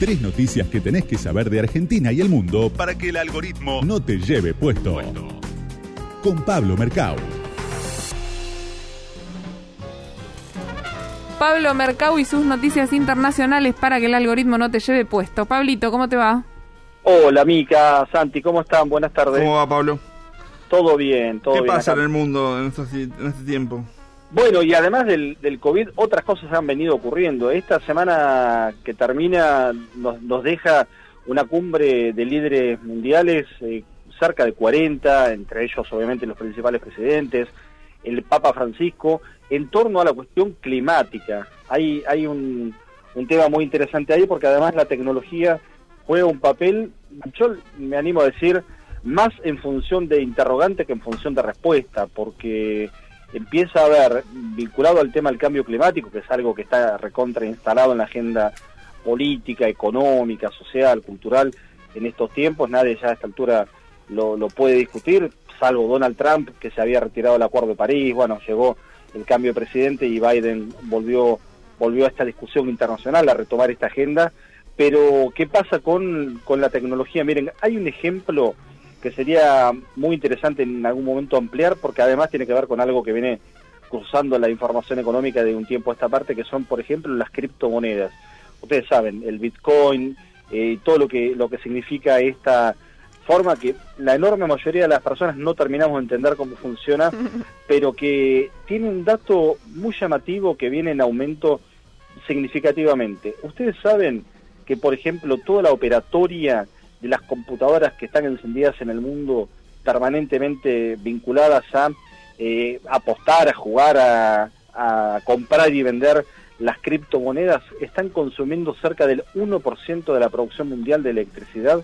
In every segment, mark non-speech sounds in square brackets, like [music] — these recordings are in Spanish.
Tres noticias que tenés que saber de Argentina y el mundo para que el algoritmo no te lleve puesto. Con Pablo Mercado. Pablo Mercado y sus noticias internacionales para que el algoritmo no te lleve puesto. Pablito, ¿cómo te va? Hola, Mica, Santi, ¿cómo están? Buenas tardes. ¿Cómo va, Pablo? Todo bien, todo ¿Qué bien. pasa acá. en el mundo en este tiempo? Bueno, y además del, del COVID, otras cosas han venido ocurriendo. Esta semana que termina nos, nos deja una cumbre de líderes mundiales, eh, cerca de 40, entre ellos obviamente los principales presidentes, el Papa Francisco, en torno a la cuestión climática. Hay, hay un, un tema muy interesante ahí porque además la tecnología juega un papel, yo me animo a decir, más en función de interrogante que en función de respuesta, porque empieza a haber, vinculado al tema del cambio climático, que es algo que está recontra instalado en la agenda política, económica, social, cultural en estos tiempos, nadie ya a esta altura lo, puede discutir, salvo Donald Trump, que se había retirado del Acuerdo de París, bueno, llegó el cambio de presidente y Biden volvió, volvió a esta discusión internacional, a retomar esta agenda, pero ¿qué pasa con, con la tecnología? Miren, hay un ejemplo que sería muy interesante en algún momento ampliar, porque además tiene que ver con algo que viene cruzando la información económica de un tiempo a esta parte, que son, por ejemplo, las criptomonedas. Ustedes saben, el Bitcoin, eh, todo lo que, lo que significa esta forma que la enorme mayoría de las personas no terminamos de entender cómo funciona, [laughs] pero que tiene un dato muy llamativo que viene en aumento significativamente. Ustedes saben que, por ejemplo, toda la operatoria de las computadoras que están encendidas en el mundo permanentemente vinculadas a eh, apostar, a jugar, a, a comprar y vender las criptomonedas, están consumiendo cerca del 1% de la producción mundial de electricidad.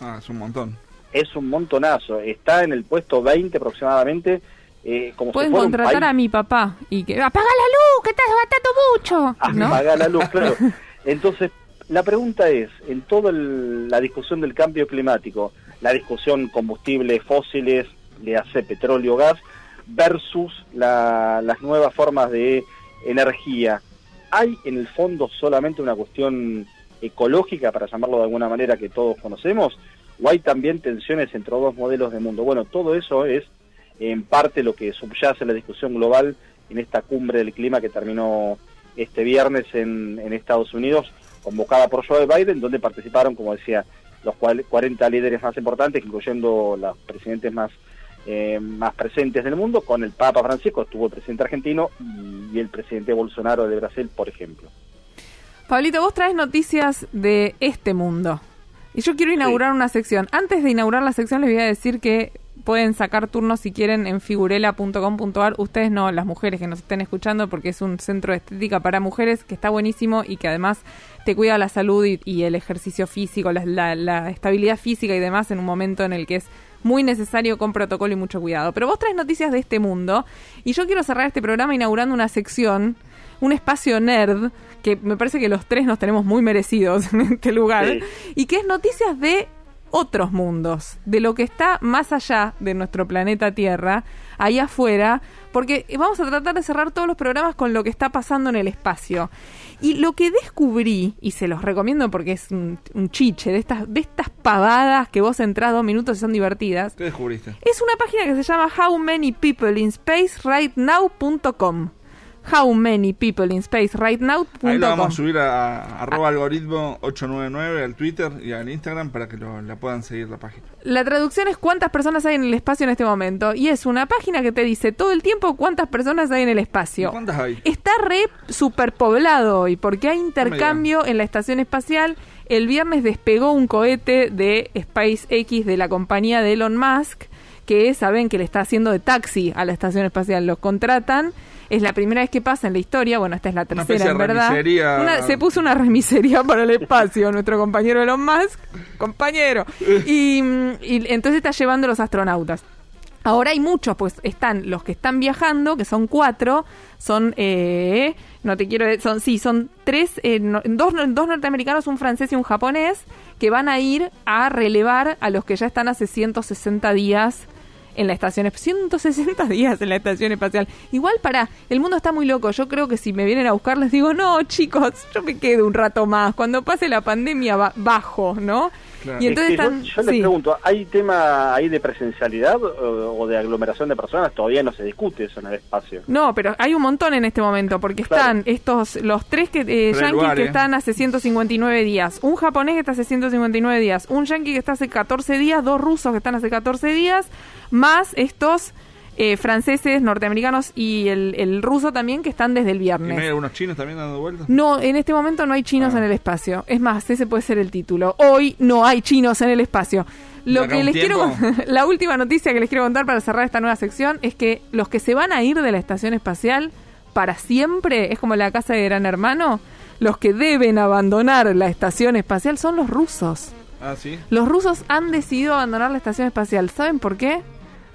Ah, es un montón. Es un montonazo. Está en el puesto 20 aproximadamente. Eh, como si Pueden un contratar país- a mi papá y que apaga la luz, que estás gastando mucho. [laughs] ¿no? apagar la luz, claro. [laughs] Entonces, la pregunta es, en toda el- la discusión del cambio climático, la discusión combustibles fósiles, le hace petróleo, gas, versus la- las nuevas formas de energía, ¿hay en el fondo solamente una cuestión ecológica, para llamarlo de alguna manera, que todos conocemos? ¿O hay también tensiones entre dos modelos de mundo? Bueno, todo eso es en parte lo que subyace la discusión global en esta cumbre del clima que terminó este viernes en, en Estados Unidos, convocada por Joe Biden, donde participaron, como decía, los cual- 40 líderes más importantes, incluyendo los presidentes más, eh, más presentes del mundo, con el Papa Francisco, estuvo el presidente argentino y, y el presidente Bolsonaro de Brasil, por ejemplo. Pablito, vos traes noticias de este mundo. Y yo quiero inaugurar una sección. Antes de inaugurar la sección les voy a decir que pueden sacar turnos si quieren en figurela.com.ar. Ustedes no, las mujeres que nos estén escuchando, porque es un centro de estética para mujeres que está buenísimo y que además te cuida la salud y, y el ejercicio físico, la, la- la estabilidad física y demás en un momento en el que es muy necesario con protocolo y mucho cuidado. Pero vos traes noticias de este mundo y yo quiero cerrar este programa inaugurando una sección, un espacio nerd que me parece que los tres nos tenemos muy merecidos [laughs] en este lugar Sí. y que es noticias de otros mundos, de lo que está más allá de nuestro planeta Tierra, ahí afuera, porque vamos a tratar de cerrar todos los programas con lo que está pasando en el espacio. Y lo que descubrí, y se los recomiendo porque es un, un chiche, de estas, de estas pavadas que vos entrás dos minutos y son divertidas, ¿Qué descubriste? es una página que se llama How How Many People in Space Right Now.com. Ahí lo vamos a subir a, a arroba algoritmo 899 al Twitter y al Instagram para que lo- la puedan seguir la página. La traducción es cuántas personas hay en el espacio en este momento. Y es una página que te dice todo el tiempo cuántas personas hay en el ¿Y espacio. ¿Cuántas hay? Está re superpoblado hoy porque hay intercambio en la estación espacial. El viernes despegó un cohete de SpaceX de la compañía de Elon Musk que saben que le está haciendo de taxi a la estación espacial. Los contratan. Es la primera vez que pasa en la historia. Bueno, esta es la tercera en verdad. remisería. Una- se puso una remisería para el espacio, nuestro compañero Elon Musk, compañero. Y, mm, y entonces está llevando a los astronautas. Ahora hay muchos, pues están los que están viajando, que son cuatro, son, eh, no te quiero, son, sí, son tres, eh, no- dos, dos norteamericanos, un francés y un japonés, que van a ir a relevar a los que ya están hace 160 días en la estación, 160 días en la estación espacial. Igual para, el mundo está muy loco. Yo creo que si me vienen a buscar les digo, no, chicos, yo me quedo un rato más. Cuando pase la pandemia ba- bajo, ¿no? Claro. Y entonces Es que yo- están, yo, les sí. pregunto, ¿hay tema ahí de presencialidad o, o de aglomeración de personas? Todavía no se discute eso en el espacio. No, pero hay un montón en este momento, porque están Claro. estos, los tres que, eh, yanquis lugar, que ¿eh? están hace 159 días, un japonés que está hace 159 días, un yanqui que está hace 14 días, dos rusos que están hace 14 días, más estos eh, franceses, norteamericanos y el, el ruso también que están desde el ¿Y no hay viernes. algunos chinos también dando vueltas? No, en este momento no hay chinos Ah. en el espacio. Es más, ese puede ser el título. Hoy no hay chinos en el espacio. Lo que les quiero [laughs] la última noticia que les quiero contar para cerrar esta nueva sección es que los que se van a ir de la estación espacial para siempre, es como la casa de Gran Hermano, los que deben abandonar la estación espacial son los rusos. Ah, sí. Los rusos han decidido abandonar la estación espacial. ¿Saben por qué?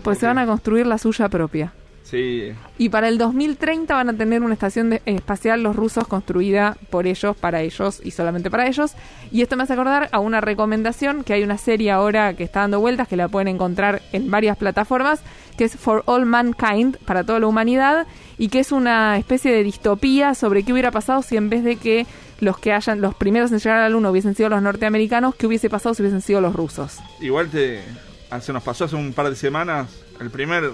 Pues ¿Por se van a construir la suya propia. Sí. Y para el 2030 van a tener una estación de- espacial los rusos construida por ellos, para ellos y solamente para ellos. Y esto me hace acordar a una recomendación que hay una serie ahora que está dando vueltas, que la pueden encontrar en varias plataformas, que es For All Mankind, para toda la humanidad, y que es una especie de distopía sobre qué hubiera pasado si en vez de que los que hayan, los primeros en llegar a la luna hubiesen sido los norteamericanos, qué hubiese pasado si hubiesen sido los rusos. Igual te, se nos pasó hace un par de semanas el primer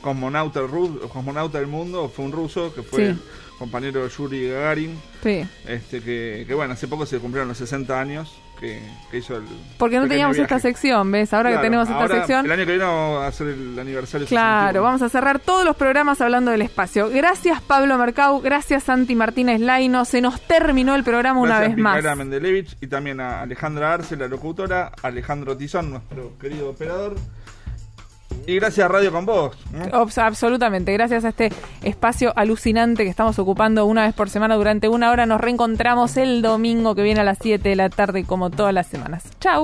cosmonauta, ru- cosmonauta del mundo fue un ruso que fue Sí. compañero de Yuri Gagarin, Sí. este que, que bueno, hace poco se cumplieron los 60 años que, que hizo el Porque no teníamos esta sección, ¿ves? Ahora Claro, que tenemos esta ahora, sección... El año que viene vamos a hacer el aniversario Claro, 61. vamos a cerrar todos los programas hablando del espacio. Gracias Pablo Mercau, gracias Santi Martínez Laino. Se nos terminó el programa una vez más. Micaela Mendelevich y también a Alejandra Arce, la locutora, Alejandro Tizón, nuestro querido operador. Y gracias a Radio con Vos. Obs- absolutamente, gracias a este espacio alucinante que estamos ocupando una vez por semana durante una hora. Nos reencontramos el domingo que viene a las 7 de la tarde como todas las semanas. Chau.